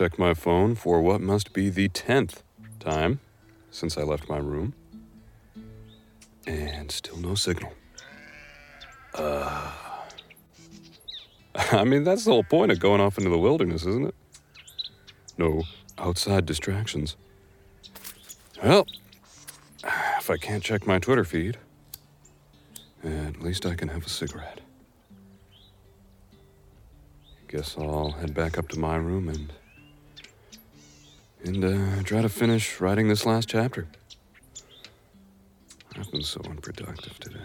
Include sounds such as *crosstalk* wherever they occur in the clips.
Check my phone for what must be the tenth time since I left my room. And still no signal. Uh. *laughs* I mean, that's the whole point of going off into the wilderness, isn't it? No outside distractions. Well, if I can't check my Twitter feed, at least I can have a cigarette. Guess I'll head back up to my room and and uh, try to finish writing this last chapter. I've been so unproductive today.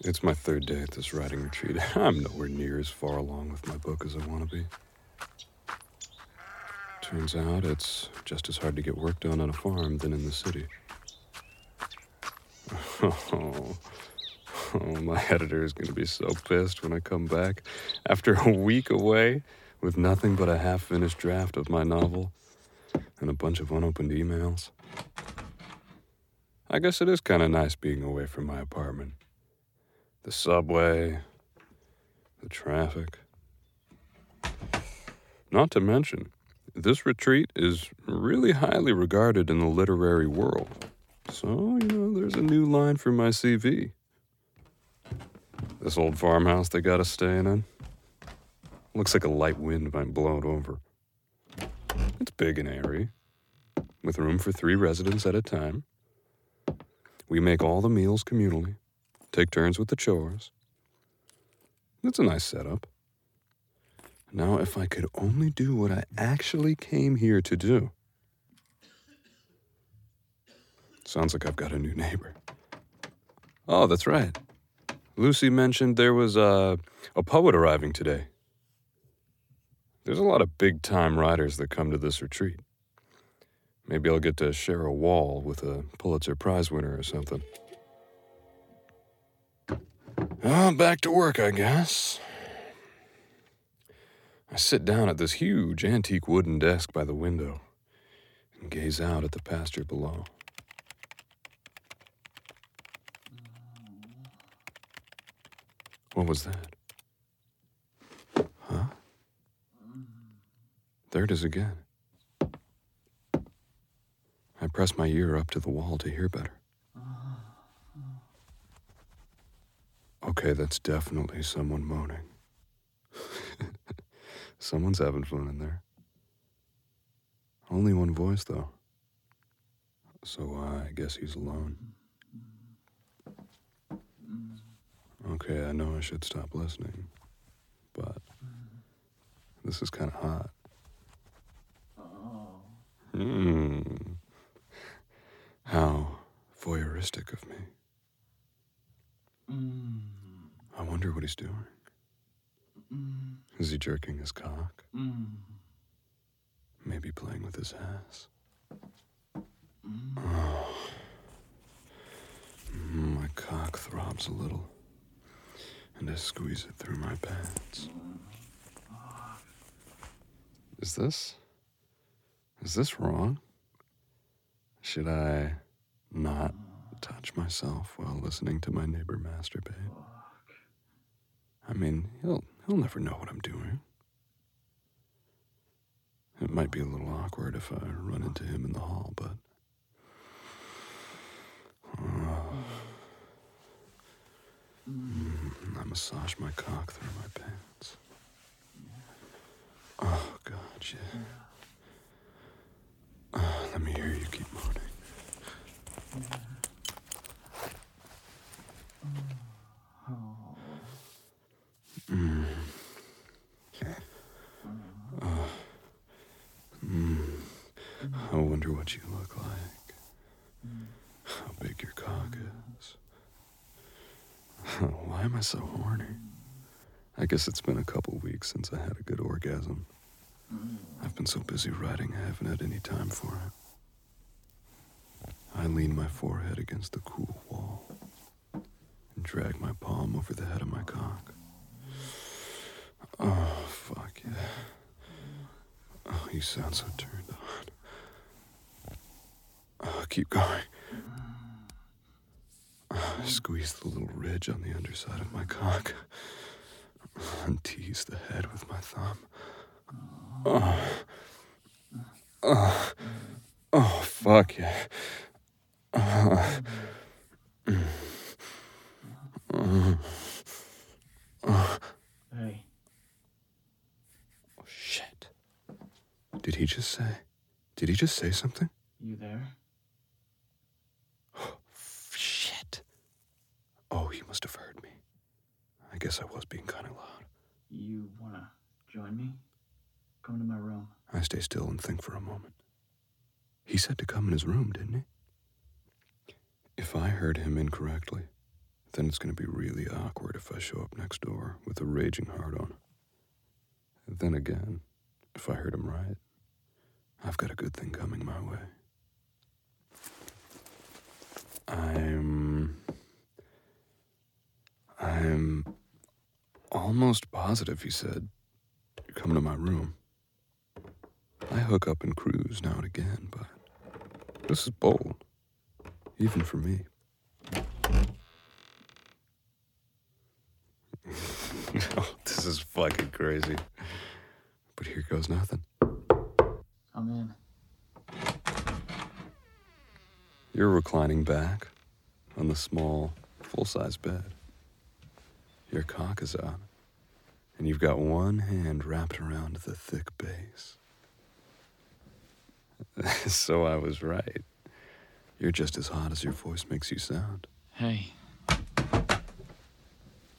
It's my third day at this writing retreat. *laughs* I'm nowhere near as far along with my book as I want to be. Turns out it's just as hard to get work done on a farm than in the city. Oh, *laughs* oh my editor is going to be so pissed when I come back after a week away with nothing but a half finished draft of my novel and a bunch of unopened emails. I guess it is kind of nice being away from my apartment. The subway, the traffic. Not to mention, this retreat is really highly regarded in the literary world. So, you know, there's a new line for my CV. This old farmhouse they got us staying in looks like a light wind might blow it over. It's big and airy, with room for three residents at a time. We make all the meals communally, take turns with the chores. It's a nice setup. Now, if I could only do what I actually came here to do. Sounds like I've got a new neighbor. Oh, that's right. Lucy mentioned there was a, a poet arriving today. There's a lot of big time writers that come to this retreat. Maybe I'll get to share a wall with a Pulitzer Prize winner or something. Oh, back to work, I guess. I sit down at this huge antique wooden desk by the window and gaze out at the pasture below. What was that? There it is again. I press my ear up to the wall to hear better. Okay, that's definitely someone moaning. *laughs* Someone's having fun in there. Only one voice, though. So uh, I guess he's alone. Okay, I know I should stop listening, but this is kind of hot. Hmm. How voyeuristic of me. Hmm. I wonder what he's doing. Hmm. Is he jerking his cock? Hmm. Maybe playing with his ass? Oh. Mm, my cock throbs a little, and I squeeze it through my pants. Oh. Is this? Is this wrong? Should I not touch myself while listening to my neighbor masturbate? I mean, he'll he'll never know what I'm doing. It might be a little awkward if I run into him in the hall, but uh, *sighs* I massage my cock through my pants. Oh God, yeah. Uh, let me hear you keep moaning. Mm. Uh, mm. I wonder what you look like. How big your cock is. *laughs* Why am I so horny? I guess it's been a couple weeks since I had a good orgasm. I've been so busy writing, I haven't had any time for it. I lean my forehead against the cool wall and drag my palm over the head of my cock. Oh, fuck yeah. Oh, you sound so turned on. Keep going. *sighs* Squeeze the little ridge on the underside of my cock *sighs* and tease the head with my thumb. Oh. *sighs* Oh. Oh, fuck yeah. Hey. Oh, shit. Did he just say? Did he just say something? You there? Shit. Oh, he must have heard me. I guess I was being kind of loud. You wanna join me? Come to my room. I stay still and think for a moment. He said to come in his room, didn't he? If I heard him incorrectly, then it's going to be really awkward if I show up next door with a raging heart on. Then again, if I heard him right, I've got a good thing coming my way. I'm. I'm almost positive he said, You Come to my room. I hook up and cruise now and again, but this is bold, even for me. oh, *laughs* this is fucking crazy. But here goes nothing. I'm in. You're reclining back on the small, full size bed. Your cock is out, and you've got one hand wrapped around the thick base. *laughs* so I was right. You're just as hot as your voice makes you sound. Hey,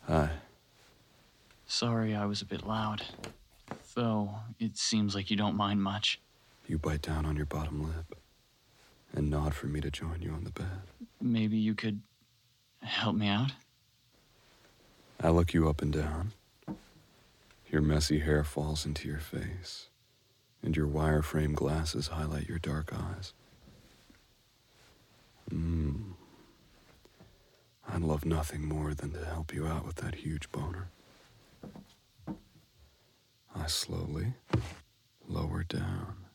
Hi. sorry I was a bit loud. Though, it seems like you don't mind much. You bite down on your bottom lip and nod for me to join you on the bed. Maybe you could help me out? I look you up and down. Your messy hair falls into your face, and your wireframe glasses highlight your dark eyes. Mmm. I'd love nothing more than to help you out with that huge boner. I slowly lower down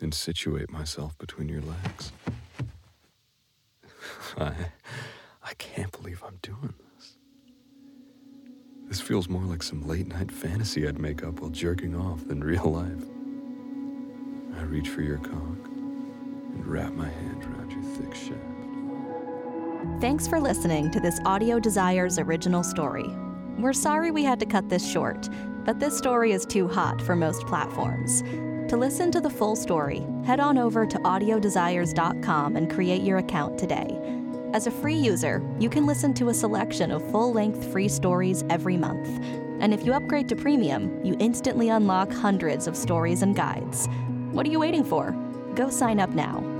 and situate myself between your legs. *laughs* I, I can't believe I'm doing this. This feels more like some late night fantasy I'd make up while jerking off than real life. I reach for your cock and wrap my hand around your thick shaft. Thanks for listening to this Audio Desires original story. We're sorry we had to cut this short, but this story is too hot for most platforms. To listen to the full story, head on over to audiodesires.com and create your account today. As a free user, you can listen to a selection of full length free stories every month. And if you upgrade to premium, you instantly unlock hundreds of stories and guides. What are you waiting for? Go sign up now